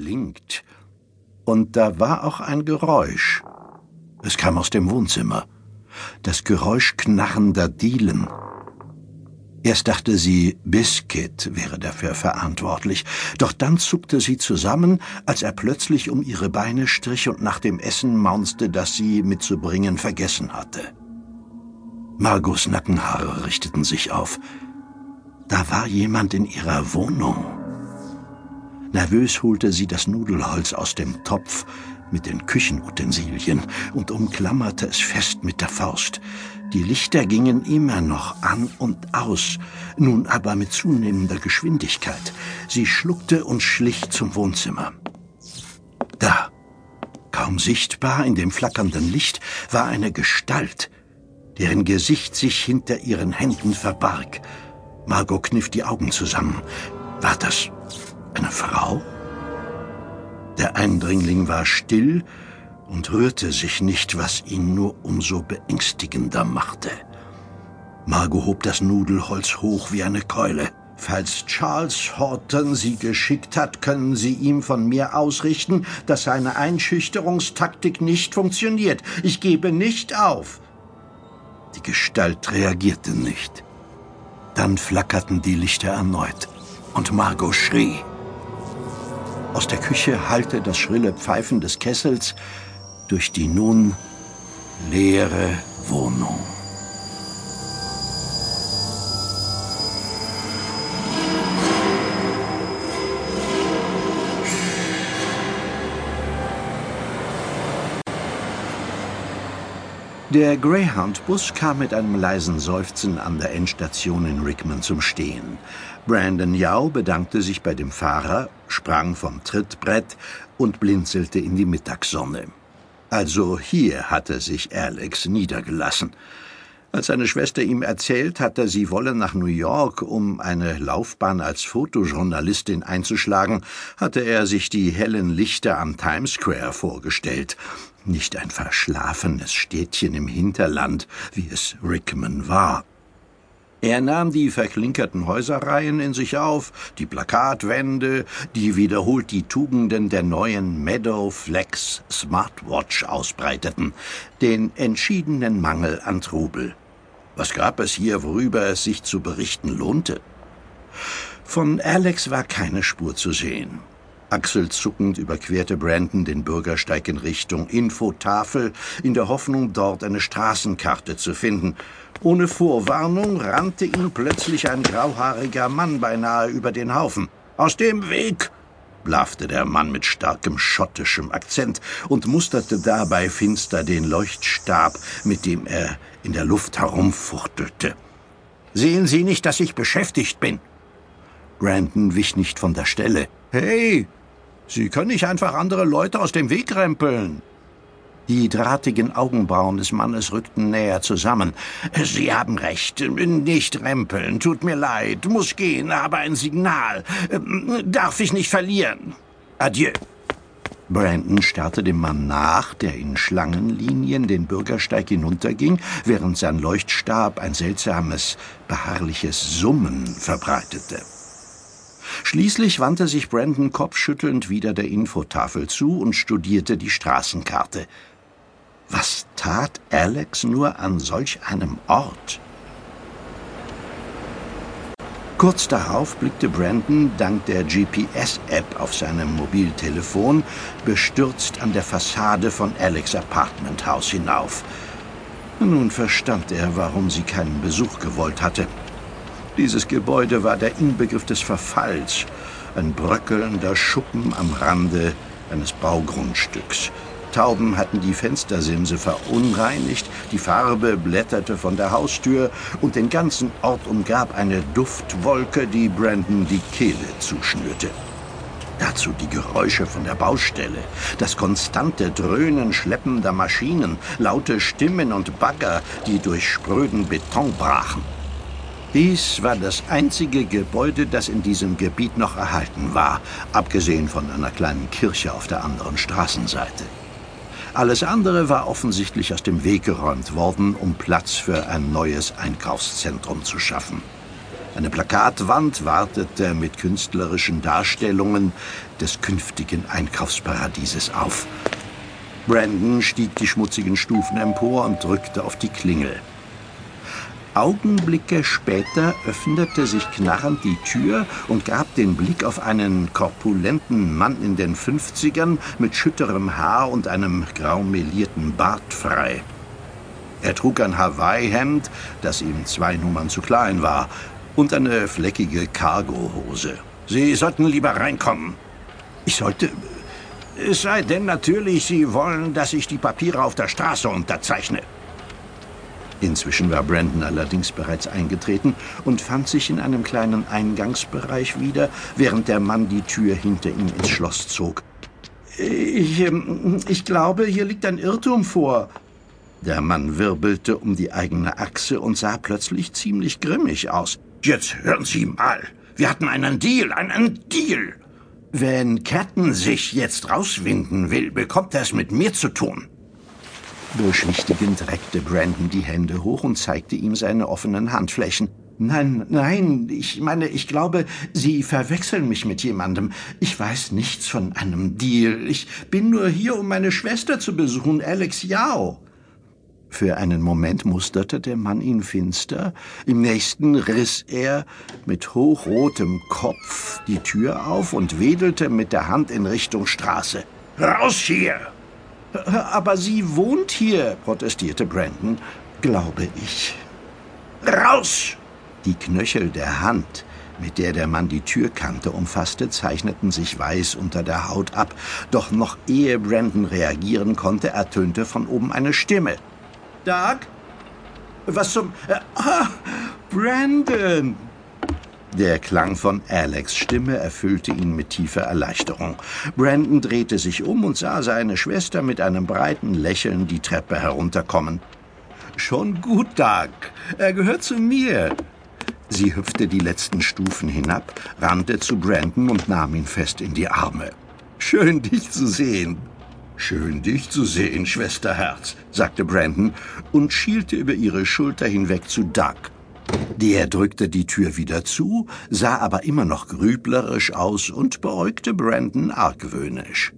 blinkt. Und da war auch ein Geräusch. Es kam aus dem Wohnzimmer. Das Geräusch knarrender Dielen. Erst dachte sie, Biscuit wäre dafür verantwortlich, doch dann zuckte sie zusammen, als er plötzlich um ihre Beine strich und nach dem Essen maunzte, das sie mitzubringen vergessen hatte. Margos Nackenhaare richteten sich auf. Da war jemand in ihrer Wohnung. Nervös holte sie das Nudelholz aus dem Topf mit den Küchenutensilien und umklammerte es fest mit der Faust. Die Lichter gingen immer noch an und aus, nun aber mit zunehmender Geschwindigkeit. Sie schluckte und schlich zum Wohnzimmer. Da, kaum sichtbar in dem flackernden Licht, war eine Gestalt, deren Gesicht sich hinter ihren Händen verbarg. Margot kniff die Augen zusammen. War das eine Frau? Der Eindringling war still und rührte sich nicht, was ihn nur umso beängstigender machte. Margot hob das Nudelholz hoch wie eine Keule. Falls Charles Horton Sie geschickt hat, können Sie ihm von mir ausrichten, dass seine Einschüchterungstaktik nicht funktioniert. Ich gebe nicht auf. Die Gestalt reagierte nicht. Dann flackerten die Lichter erneut und Margot schrie. Aus der Küche hallte das schrille Pfeifen des Kessels durch die nun leere Wohnung. Der Greyhound-Bus kam mit einem leisen Seufzen an der Endstation in Rickman zum Stehen. Brandon Yao bedankte sich bei dem Fahrer, sprang vom Trittbrett und blinzelte in die Mittagssonne. Also hier hatte sich Alex niedergelassen. Als seine Schwester ihm erzählt hatte, sie wolle nach New York, um eine Laufbahn als Fotojournalistin einzuschlagen, hatte er sich die hellen Lichter am Times Square vorgestellt. Nicht ein verschlafenes Städtchen im Hinterland, wie es Rickman war. Er nahm die verklinkerten Häuserreihen in sich auf, die Plakatwände, die wiederholt die Tugenden der neuen Meadow Flex Smartwatch ausbreiteten, den entschiedenen Mangel an Trubel. Was gab es hier, worüber es sich zu berichten lohnte? Von Alex war keine Spur zu sehen. Achselzuckend überquerte Brandon den Bürgersteig in Richtung Infotafel, in der Hoffnung, dort eine Straßenkarte zu finden. Ohne Vorwarnung rannte ihm plötzlich ein grauhaariger Mann beinahe über den Haufen. Aus dem Weg! Blaffte der Mann mit starkem schottischem Akzent und musterte dabei finster den Leuchtstab, mit dem er in der Luft herumfuchtelte. Sehen Sie nicht, dass ich beschäftigt bin? Brandon wich nicht von der Stelle. Hey, Sie können nicht einfach andere Leute aus dem Weg rempeln. Die drahtigen Augenbrauen des Mannes rückten näher zusammen. Sie haben recht. Nicht rempeln. Tut mir leid. Muss gehen, aber ein Signal. Darf ich nicht verlieren. Adieu. Brandon starrte dem Mann nach, der in Schlangenlinien den Bürgersteig hinunterging, während sein Leuchtstab ein seltsames, beharrliches Summen verbreitete. Schließlich wandte sich Brandon kopfschüttelnd wieder der Infotafel zu und studierte die Straßenkarte. Was tat Alex nur an solch einem Ort? Kurz darauf blickte Brandon dank der GPS-App auf seinem Mobiltelefon bestürzt an der Fassade von Alex Apartmenthaus hinauf. Nun verstand er, warum sie keinen Besuch gewollt hatte. Dieses Gebäude war der Inbegriff des Verfalls, ein bröckelnder Schuppen am Rande eines Baugrundstücks. Tauben hatten die Fenstersimse verunreinigt, die Farbe blätterte von der Haustür und den ganzen Ort umgab eine Duftwolke, die Brandon die Kehle zuschnürte. Dazu die Geräusche von der Baustelle, das konstante Dröhnen schleppender Maschinen, laute Stimmen und Bagger, die durch spröden Beton brachen. Dies war das einzige Gebäude, das in diesem Gebiet noch erhalten war, abgesehen von einer kleinen Kirche auf der anderen Straßenseite. Alles andere war offensichtlich aus dem Weg geräumt worden, um Platz für ein neues Einkaufszentrum zu schaffen. Eine Plakatwand wartete mit künstlerischen Darstellungen des künftigen Einkaufsparadieses auf. Brandon stieg die schmutzigen Stufen empor und drückte auf die Klingel. Augenblicke später öffnete sich knarrend die Tür und gab den Blick auf einen korpulenten Mann in den Fünfzigern mit schütterem Haar und einem graumelierten Bart frei. Er trug ein Hawaii-Hemd, das ihm zwei Nummern zu klein war, und eine fleckige Cargohose. Sie sollten lieber reinkommen. Ich sollte. Es sei denn natürlich, Sie wollen, dass ich die Papiere auf der Straße unterzeichne. Inzwischen war Brandon allerdings bereits eingetreten und fand sich in einem kleinen Eingangsbereich wieder, während der Mann die Tür hinter ihm ins Schloss zog. Ich, ähm, ich glaube, hier liegt ein Irrtum vor. Der Mann wirbelte um die eigene Achse und sah plötzlich ziemlich grimmig aus. Jetzt hören Sie mal. Wir hatten einen Deal, einen Deal. Wenn Captain sich jetzt rauswinden will, bekommt er es mit mir zu tun. Beschwichtigend reckte Brandon die Hände hoch und zeigte ihm seine offenen Handflächen. Nein, nein, ich meine, ich glaube, Sie verwechseln mich mit jemandem. Ich weiß nichts von einem Deal. Ich bin nur hier, um meine Schwester zu besuchen, Alex Yao. Für einen Moment musterte der Mann ihn finster, im nächsten riss er mit hochrotem Kopf die Tür auf und wedelte mit der Hand in Richtung Straße. Raus hier! Aber sie wohnt hier, protestierte Brandon. Glaube ich. Raus! Die Knöchel der Hand, mit der der Mann die Türkante umfasste, zeichneten sich weiß unter der Haut ab. Doch noch ehe Brandon reagieren konnte, ertönte von oben eine Stimme. Doug? Was zum... Äh, ah, Brandon! Der Klang von Alex Stimme erfüllte ihn mit tiefer Erleichterung. Brandon drehte sich um und sah seine Schwester mit einem breiten Lächeln die Treppe herunterkommen. Schon gut, Doug. Er gehört zu mir. Sie hüpfte die letzten Stufen hinab, rannte zu Brandon und nahm ihn fest in die Arme. Schön, dich zu sehen. Schön, dich zu sehen, Schwesterherz, sagte Brandon und schielte über ihre Schulter hinweg zu Doug. Der drückte die Tür wieder zu, sah aber immer noch grüblerisch aus und beäugte Brandon argwöhnisch.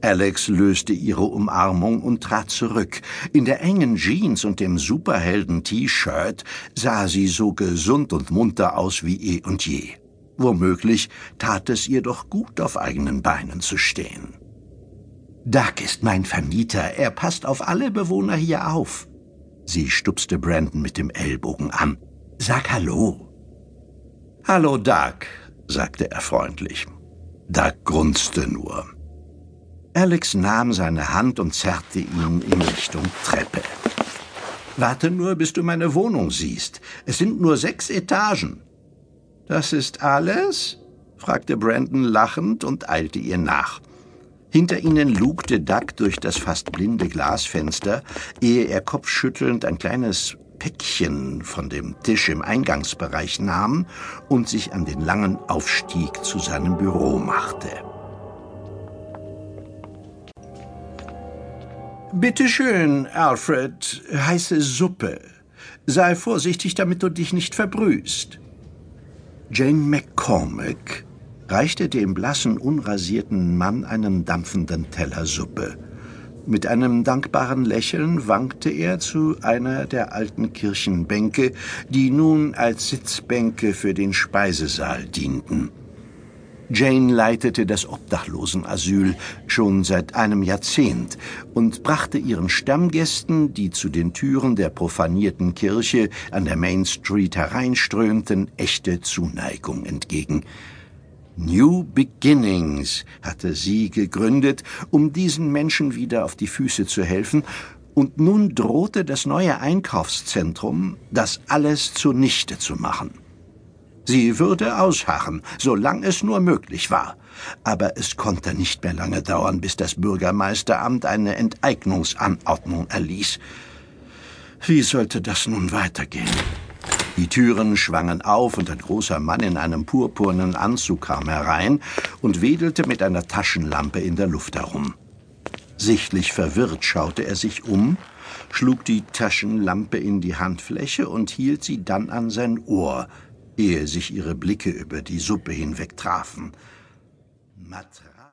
Alex löste ihre Umarmung und trat zurück. In der engen Jeans und dem Superhelden-T-Shirt sah sie so gesund und munter aus wie eh und je. Womöglich tat es ihr doch gut, auf eigenen Beinen zu stehen. Doug ist mein Vermieter, er passt auf alle Bewohner hier auf. Sie stupste Brandon mit dem Ellbogen an. Sag Hallo. Hallo, Doug, sagte er freundlich. Doug grunzte nur. Alex nahm seine Hand und zerrte ihn in Richtung Treppe. Warte nur, bis du meine Wohnung siehst. Es sind nur sechs Etagen. Das ist alles? fragte Brandon lachend und eilte ihr nach. Hinter ihnen lugte Duck durch das fast blinde Glasfenster, ehe er kopfschüttelnd ein kleines Päckchen von dem Tisch im Eingangsbereich nahm und sich an den langen Aufstieg zu seinem Büro machte. Bitte schön, Alfred, heiße Suppe. Sei vorsichtig, damit du dich nicht verbrühst. Jane McCormick reichte dem blassen, unrasierten Mann einen dampfenden Teller Suppe. Mit einem dankbaren Lächeln wankte er zu einer der alten Kirchenbänke, die nun als Sitzbänke für den Speisesaal dienten. Jane leitete das Obdachlosenasyl schon seit einem Jahrzehnt und brachte ihren Stammgästen, die zu den Türen der profanierten Kirche an der Main Street hereinströmten, echte Zuneigung entgegen. New Beginnings hatte sie gegründet, um diesen Menschen wieder auf die Füße zu helfen, und nun drohte das neue Einkaufszentrum, das alles zunichte zu machen. Sie würde ausharren, solange es nur möglich war. Aber es konnte nicht mehr lange dauern, bis das Bürgermeisteramt eine Enteignungsanordnung erließ. Wie sollte das nun weitergehen? Die Türen schwangen auf und ein großer Mann in einem purpurnen Anzug kam herein und wedelte mit einer Taschenlampe in der Luft herum. Sichtlich verwirrt schaute er sich um, schlug die Taschenlampe in die Handfläche und hielt sie dann an sein Ohr. ehe sich ihre Blicke über die Suppe hinweg trafen. Matra.